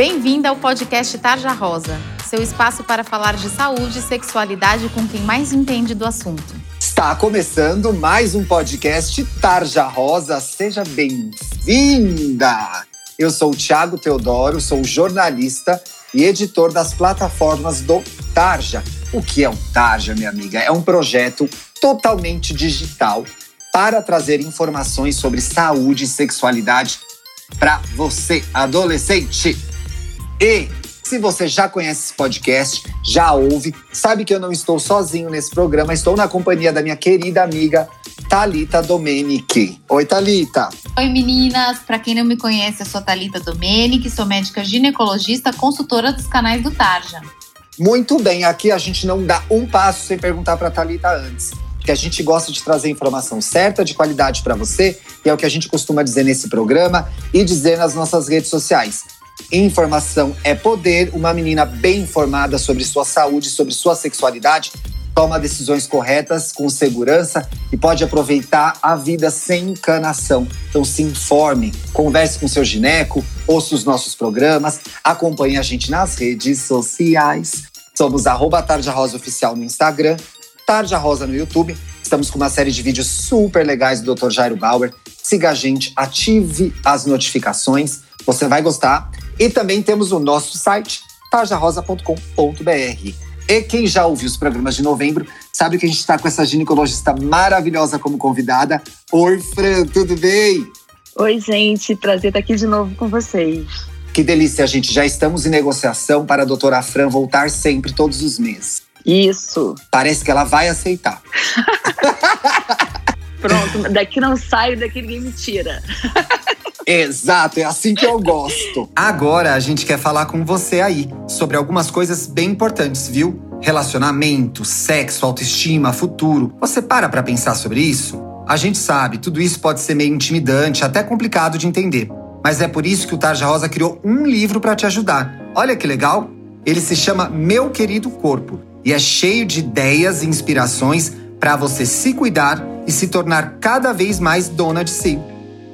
Bem-vinda ao podcast Tarja Rosa, seu espaço para falar de saúde e sexualidade com quem mais entende do assunto. Está começando mais um podcast Tarja Rosa. Seja bem-vinda! Eu sou o Thiago Teodoro, sou jornalista e editor das plataformas do Tarja. O que é um Tarja, minha amiga? É um projeto totalmente digital para trazer informações sobre saúde e sexualidade para você, adolescente. E se você já conhece esse podcast, já ouve, sabe que eu não estou sozinho nesse programa, estou na companhia da minha querida amiga Talita Domenici. Oi, Talita. Oi, meninas. Para quem não me conhece, eu sou Talita Domenici, sou médica ginecologista, consultora dos canais do Tarja. Muito bem, aqui a gente não dá um passo sem perguntar para Talita antes que a gente gosta de trazer informação certa, de qualidade para você, e é o que a gente costuma dizer nesse programa e dizer nas nossas redes sociais. Informação é poder. Uma menina bem informada sobre sua saúde, sobre sua sexualidade, toma decisões corretas, com segurança e pode aproveitar a vida sem encanação. Então se informe, converse com seu gineco, ouça os nossos programas, acompanhe a gente nas redes sociais. Somos arroba Tarja Rosa Oficial no Instagram Tarja Rosa no YouTube. Estamos com uma série de vídeos super legais do Dr. Jairo Bauer. Siga a gente, ative as notificações, você vai gostar. E também temos o nosso site, tarjarosa.com.br. E quem já ouviu os programas de novembro sabe que a gente está com essa ginecologista maravilhosa como convidada. Oi, Fran, tudo bem? Oi, gente, prazer estar aqui de novo com vocês. Que delícia, gente. Já estamos em negociação para a doutora Fran voltar sempre, todos os meses. Isso. Parece que ela vai aceitar. Pronto, daqui não saio, daqui ninguém me tira. Exato, é assim que eu gosto. Agora a gente quer falar com você aí sobre algumas coisas bem importantes, viu? Relacionamento, sexo, autoestima, futuro. Você para pra pensar sobre isso? A gente sabe, tudo isso pode ser meio intimidante, até complicado de entender. Mas é por isso que o Tarja Rosa criou um livro para te ajudar. Olha que legal! Ele se chama Meu Querido Corpo e é cheio de ideias e inspirações para você se cuidar e se tornar cada vez mais dona de si.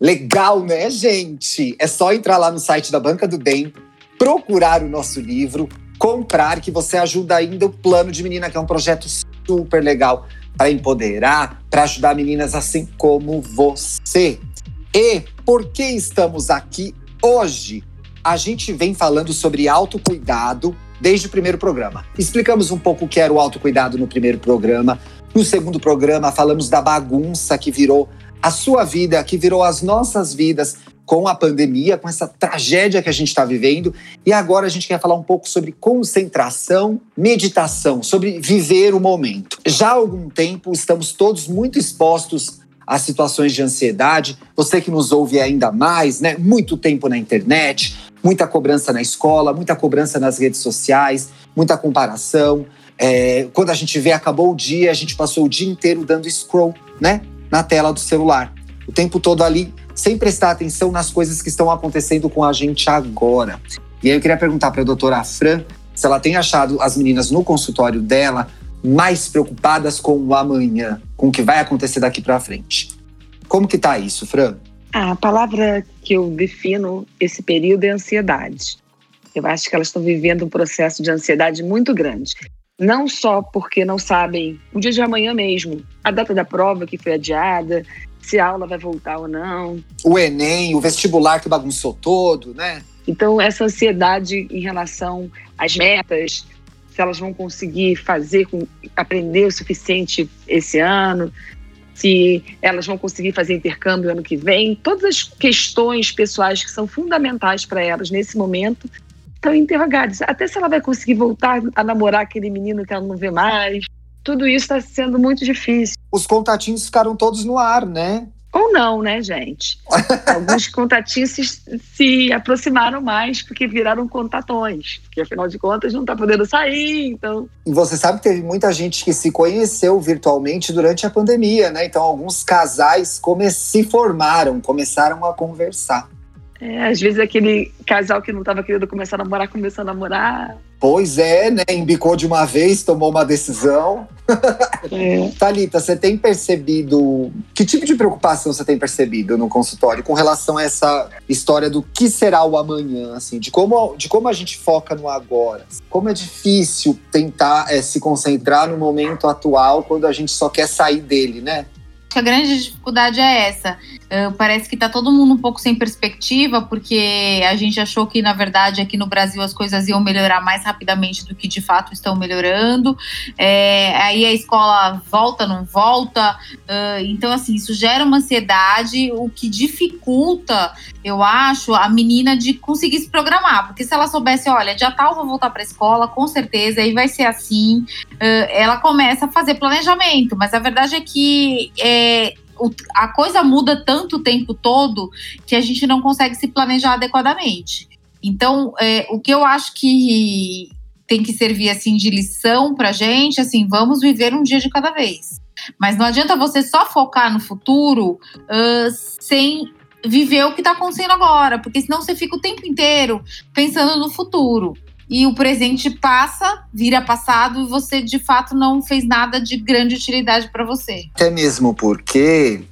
Legal, né, gente? É só entrar lá no site da Banca do Bem, procurar o nosso livro, comprar, que você ajuda ainda o Plano de Menina, que é um projeto super legal para empoderar, para ajudar meninas assim como você. E por que estamos aqui hoje? A gente vem falando sobre autocuidado desde o primeiro programa. Explicamos um pouco o que era o autocuidado no primeiro programa. No segundo programa, falamos da bagunça que virou a sua vida, que virou as nossas vidas com a pandemia, com essa tragédia que a gente está vivendo. E agora a gente quer falar um pouco sobre concentração, meditação, sobre viver o momento. Já há algum tempo estamos todos muito expostos a situações de ansiedade. Você que nos ouve ainda mais, né? Muito tempo na internet, muita cobrança na escola, muita cobrança nas redes sociais, muita comparação. É, quando a gente vê, acabou o dia, a gente passou o dia inteiro dando scroll, né? Na tela do celular. O tempo todo ali, sem prestar atenção nas coisas que estão acontecendo com a gente agora. E aí eu queria perguntar para a doutora Fran se ela tem achado as meninas no consultório dela mais preocupadas com o amanhã, com o que vai acontecer daqui para frente. Como que tá isso, Fran? A palavra que eu defino esse período é ansiedade. Eu acho que elas estão vivendo um processo de ansiedade muito grande não só porque não sabem o dia de amanhã mesmo, a data da prova que foi adiada, se a aula vai voltar ou não. O Enem, o vestibular que bagunçou todo, né? Então, essa ansiedade em relação às metas, se elas vão conseguir fazer, aprender o suficiente esse ano. se elas vão conseguir fazer intercâmbio ano que vem. Todas as questões pessoais que são fundamentais para elas nesse momento estão interrogadas. Até se ela vai conseguir voltar a namorar aquele menino que ela não vê mais. Tudo isso está sendo muito difícil. Os contatinhos ficaram todos no ar, né? Ou não, né, gente? Alguns contatinhos se, se, aproximaram mais porque viraram contatões. Porque, afinal de contas, não está podendo sair, então... E você sabe que teve muita gente que se conheceu virtualmente durante a pandemia, né? Então, alguns casais come se formaram, começaram a conversar. É, às vezes aquele casal que não estava querendo começar a namorar, começou a namorar. Pois é, né? Embicou de uma vez, tomou uma decisão. É. Thalita, você tem percebido. Que tipo de preocupação você tem percebido no consultório com relação a essa história do que será o amanhã, assim, de como, de como a gente foca no agora? Como é difícil tentar é, se concentrar no momento atual quando a gente só quer sair dele, né? Que a grande dificuldade é essa. Uh, parece que está todo mundo um pouco sem perspectiva, porque a gente achou que, na verdade, aqui no Brasil as coisas iam melhorar mais rapidamente do que de fato estão melhorando. É, aí a escola volta, não volta. Uh, então, assim, isso gera uma ansiedade, o que dificulta, eu acho, a menina de conseguir se programar. Porque se ela soubesse, olha, dia tal vou voltar para a escola, com certeza, aí vai ser assim, ela começa a fazer planejamento. Mas a verdade é que. É, a coisa muda tanto o tempo todo que a gente não consegue se planejar adequadamente. Então, é, o que eu acho que tem que servir assim de lição para gente, assim, vamos viver um dia de cada vez. Mas não adianta você só focar no futuro uh, sem viver o que está acontecendo agora, porque senão você fica o tempo inteiro pensando no futuro e o presente passa, vira passado e você de fato não fez nada de grande utilidade para você. Até mesmo porque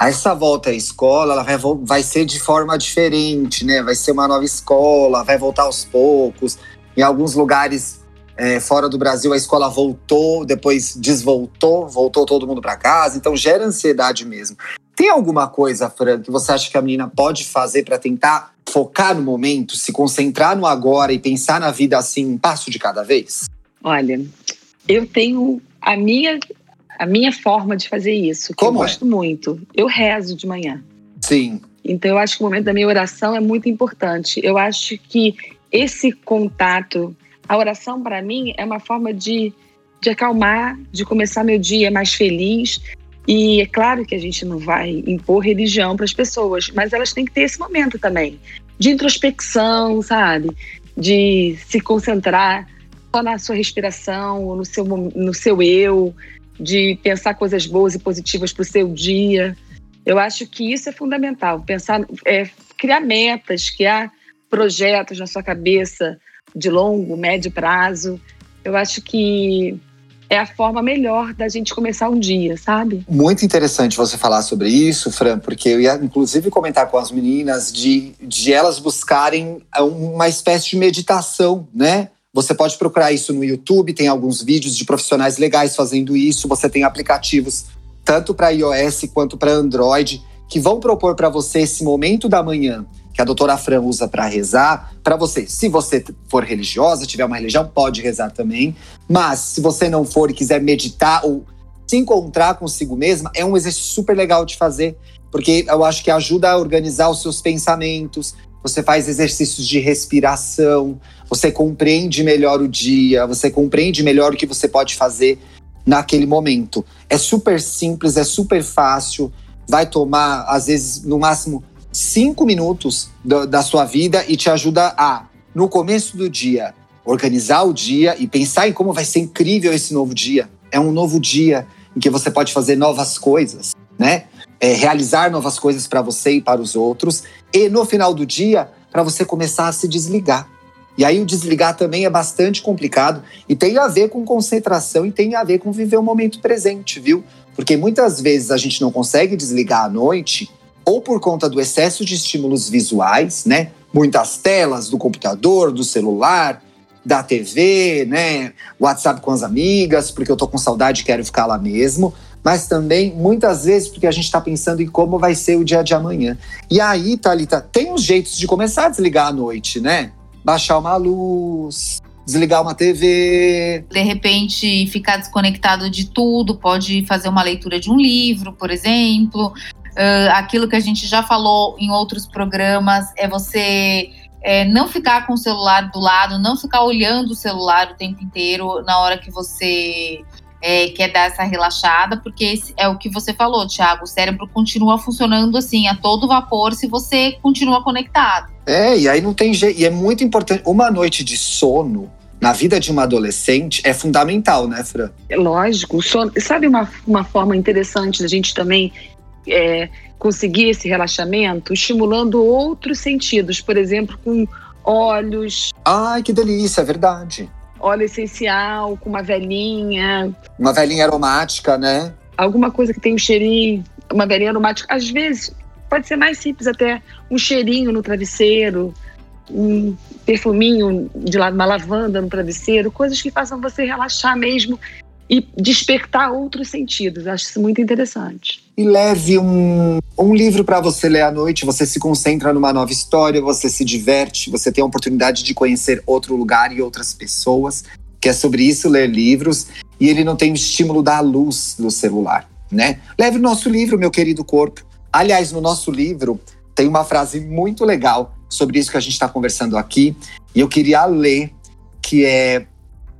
essa volta à escola ela vai, vai ser de forma diferente, né? Vai ser uma nova escola, vai voltar aos poucos. Em alguns lugares é, fora do Brasil a escola voltou, depois desvoltou, voltou todo mundo para casa, então gera ansiedade mesmo. Tem alguma coisa, Fran, que você acha que a menina pode fazer para tentar focar no momento, se concentrar no agora e pensar na vida assim, um passo de cada vez? Olha, eu tenho a minha a minha forma de fazer isso, que Como eu é? gosto muito. Eu rezo de manhã. Sim. Então eu acho que o momento da minha oração é muito importante. Eu acho que esse contato, a oração para mim é uma forma de, de acalmar, de começar meu dia mais feliz, e é claro que a gente não vai impor religião para as pessoas, mas elas têm que ter esse momento também de introspecção, sabe? De se concentrar só na sua respiração, no seu, no seu eu, de pensar coisas boas e positivas para o seu dia. Eu acho que isso é fundamental. Pensar, é, criar metas, criar projetos na sua cabeça de longo, médio prazo. Eu acho que é a forma melhor da gente começar um dia, sabe? Muito interessante você falar sobre isso, Fran, porque eu ia inclusive comentar com as meninas de, de elas buscarem uma espécie de meditação, né? Você pode procurar isso no YouTube, tem alguns vídeos de profissionais legais fazendo isso. Você tem aplicativos tanto para iOS quanto para Android que vão propor para você esse momento da manhã que a doutora Fran usa para rezar, para você. Se você for religiosa, tiver uma religião, pode rezar também. Mas se você não for e quiser meditar ou se encontrar consigo mesma, é um exercício super legal de fazer, porque eu acho que ajuda a organizar os seus pensamentos. Você faz exercícios de respiração, você compreende melhor o dia, você compreende melhor o que você pode fazer naquele momento. É super simples, é super fácil, vai tomar, às vezes, no máximo cinco minutos do, da sua vida e te ajuda a, no começo do dia, organizar o dia e pensar em como vai ser incrível esse novo dia. É um novo dia em que você pode fazer novas coisas, né? É, realizar novas coisas para você e para os outros. E no final do dia, para você começar a se desligar. E aí o desligar também é bastante complicado e tem a ver com concentração e tem a ver com viver o momento presente, viu? Porque muitas vezes a gente não consegue desligar à noite ou por conta do excesso de estímulos visuais, né? Muitas telas do computador, do celular, da TV, né? WhatsApp com as amigas, porque eu tô com saudade e quero ficar lá mesmo. Mas também, muitas vezes, porque a gente está pensando em como vai ser o dia de amanhã. E aí, Thalita, tem uns jeitos de começar a desligar à noite, né? Baixar uma luz, desligar uma TV. De repente, ficar desconectado de tudo, pode fazer uma leitura de um livro, por exemplo. Uh, aquilo que a gente já falou em outros programas é você é, não ficar com o celular do lado, não ficar olhando o celular o tempo inteiro na hora que você é, quer dar essa relaxada, porque é o que você falou, Thiago. O cérebro continua funcionando assim, a todo vapor, se você continua conectado. É, e aí não tem jeito. E é muito importante. Uma noite de sono na vida de uma adolescente é fundamental, né, Fran? É lógico. O sono, sabe uma, uma forma interessante da gente também é, conseguir esse relaxamento? Estimulando outros sentidos, por exemplo, com olhos. Ai, que delícia, é verdade óleo essencial com uma velhinha. Uma velhinha aromática, né? Alguma coisa que tem um cheirinho, uma velhinha aromática. Às vezes, pode ser mais simples até, um cheirinho no travesseiro, um perfuminho de uma lavanda no travesseiro, coisas que façam você relaxar mesmo e despertar outros sentidos. Acho isso muito interessante. E leve um, um livro para você ler à noite. Você se concentra numa nova história, você se diverte, você tem a oportunidade de conhecer outro lugar e outras pessoas. Que é sobre isso ler livros. E ele não tem o estímulo da luz do celular, né? Leve o nosso livro, meu querido corpo. Aliás, no nosso livro tem uma frase muito legal sobre isso que a gente está conversando aqui. E eu queria ler, que é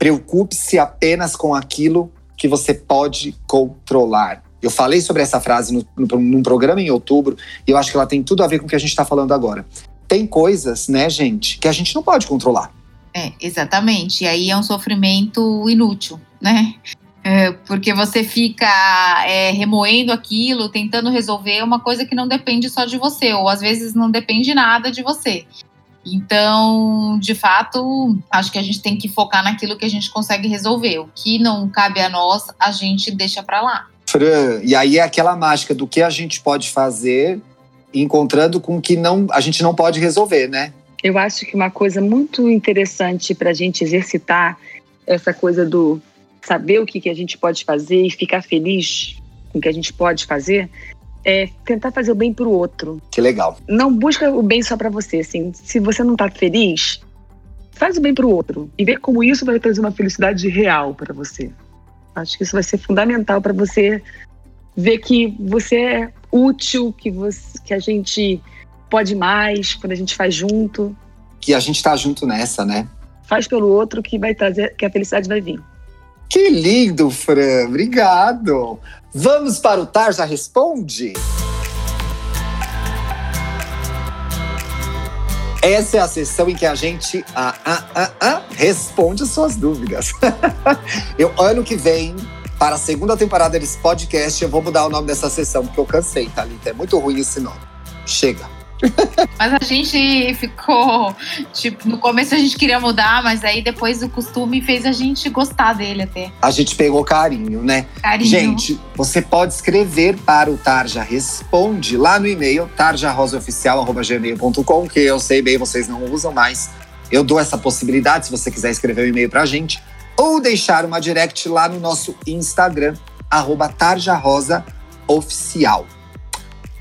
Preocupe-se apenas com aquilo que você pode controlar. Eu falei sobre essa frase no, no, num programa em outubro e eu acho que ela tem tudo a ver com o que a gente está falando agora. Tem coisas, né, gente, que a gente não pode controlar. É, exatamente. E aí é um sofrimento inútil, né? É, porque você fica é, remoendo aquilo, tentando resolver uma coisa que não depende só de você, ou às vezes não depende nada de você. Então, de fato, acho que a gente tem que focar naquilo que a gente consegue resolver. O que não cabe a nós, a gente deixa para lá. Fran, e aí é aquela mágica do que a gente pode fazer, encontrando com o que não, a gente não pode resolver, né? Eu acho que uma coisa muito interessante para a gente exercitar essa coisa do saber o que, que a gente pode fazer e ficar feliz com o que a gente pode fazer é tentar fazer o bem para o outro. Que legal. Não busca o bem só para você, assim. Se você não está feliz, faz o bem para o outro e vê como isso vai trazer uma felicidade real para você. Acho que isso vai ser fundamental para você ver que você é útil, que você, que a gente pode mais quando a gente faz junto. Que a gente está junto nessa, né? Faz pelo outro que vai trazer, que a felicidade vai vir. Que lindo, Fran. Obrigado. Vamos para o Tarja Responde? Essa é a sessão em que a gente ah, ah, ah, responde suas dúvidas. eu, ano que vem, para a segunda temporada desse podcast, eu vou mudar o nome dessa sessão, porque eu cansei, Thalita. É muito ruim esse nome. Chega. Mas a gente ficou, tipo, no começo a gente queria mudar, mas aí depois o costume fez a gente gostar dele até. A gente pegou carinho, né? Carinho. Gente, você pode escrever para o Tarja Responde lá no e-mail tarjarosaoficial.gmail.com, que eu sei bem, vocês não usam mais. Eu dou essa possibilidade se você quiser escrever um e-mail pra gente. Ou deixar uma direct lá no nosso Instagram, arroba tarjarosaoficial.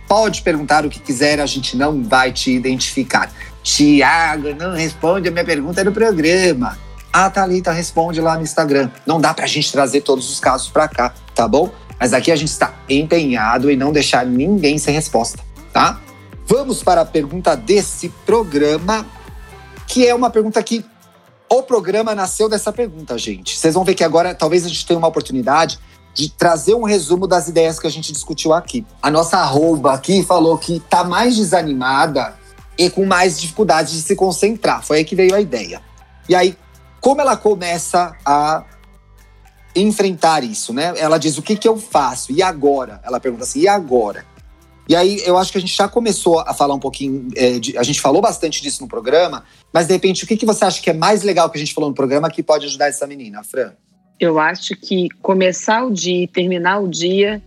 Pode perguntar o que quiser, a gente não vai te identificar. Tiago, não responde a minha pergunta no programa. A Thalita responde lá no Instagram. Não dá pra gente trazer todos os casos pra cá, tá bom? Mas aqui a gente está empenhado em não deixar ninguém sem resposta, tá? Vamos para a pergunta desse programa, que é uma pergunta que o programa nasceu dessa pergunta, gente. Vocês vão ver que agora talvez a gente tenha uma oportunidade de trazer um resumo das ideias que a gente discutiu aqui. A nossa arroba aqui falou que tá mais desanimada e com mais dificuldade de se concentrar. Foi aí que veio a ideia. E aí, como ela começa a enfrentar isso, né? Ela diz: o que, que eu faço? E agora? Ela pergunta assim: e agora? E aí, eu acho que a gente já começou a falar um pouquinho, é, de, a gente falou bastante disso no programa, mas de repente, o que, que você acha que é mais legal que a gente falou no programa que pode ajudar essa menina, Fran? Eu acho que começar o dia e terminar o dia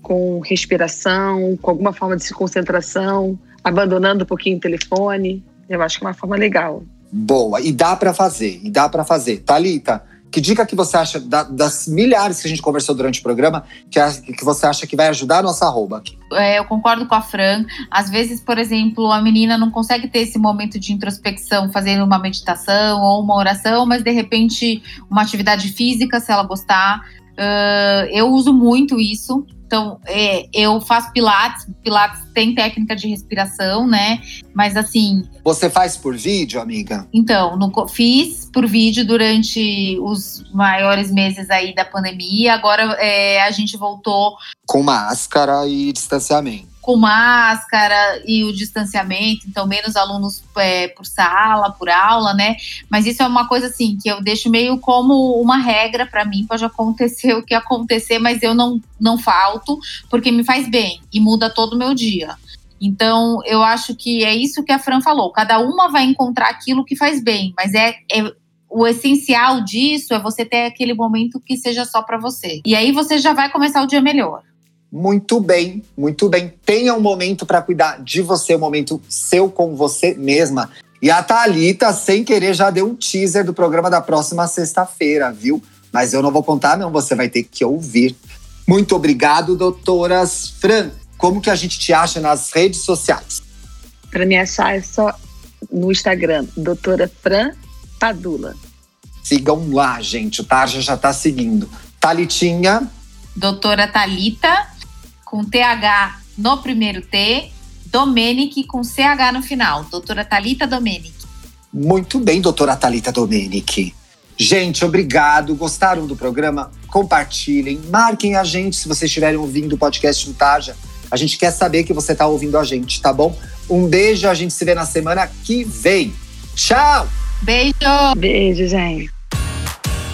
com respiração, com alguma forma de concentração, abandonando um pouquinho o telefone, eu acho que é uma forma legal. Boa, e dá para fazer, e dá para fazer. Talita, Que dica que você acha da, das milhares que a gente conversou durante o programa que, que você acha que vai ajudar a nossa arroba aqui? É, eu concordo com a Fran. Às vezes, por exemplo, a menina não consegue ter esse momento de introspecção fazendo uma meditação ou uma oração, mas de repente uma atividade física, se ela gostar. Uh, eu uso muito isso. Então, é, eu faço pilates, pilates tem técnica de respiração, né? Mas assim. Você faz por vídeo, amiga? Então, no, fiz por vídeo durante os maiores meses aí da pandemia. Agora é, a gente voltou. Com máscara e distanciamento com máscara e o distanciamento, então menos alunos é, por sala, por aula, né? Mas isso é uma coisa assim que eu deixo meio como uma regra para mim, pode acontecer o que acontecer, mas eu não, não falto, porque me faz bem e muda todo o meu dia. Então, eu acho que é isso que a Fran falou. Cada uma vai encontrar aquilo que faz bem, mas é, é o essencial disso é você ter aquele momento que seja só para você. E aí você já vai começar o dia melhor. Muito bem, muito bem. Tenha um momento para cuidar de você, um momento seu com você mesma. E a Thalita, sem querer, já deu um teaser do programa da próxima sexta-feira, viu? Mas eu não vou contar, não, você vai ter que ouvir. Muito obrigado, doutoras. Fran, como que a gente te acha nas redes sociais? Para me achar é só no Instagram, doutora Fran Padula. Sigam lá, gente. O Tarja já está seguindo. Talitinha. Doutora Talita com TH no primeiro T, Domenic com CH no final. Doutora Talita Domenic. Muito bem, doutora Talita Domenic. Gente, obrigado. Gostaram do programa? Compartilhem, marquem a gente se vocês estiverem ouvindo o podcast Tarja. A gente quer saber que você está ouvindo a gente, tá bom? Um beijo, a gente se vê na semana que vem. Tchau! Beijo! Beijo, gente.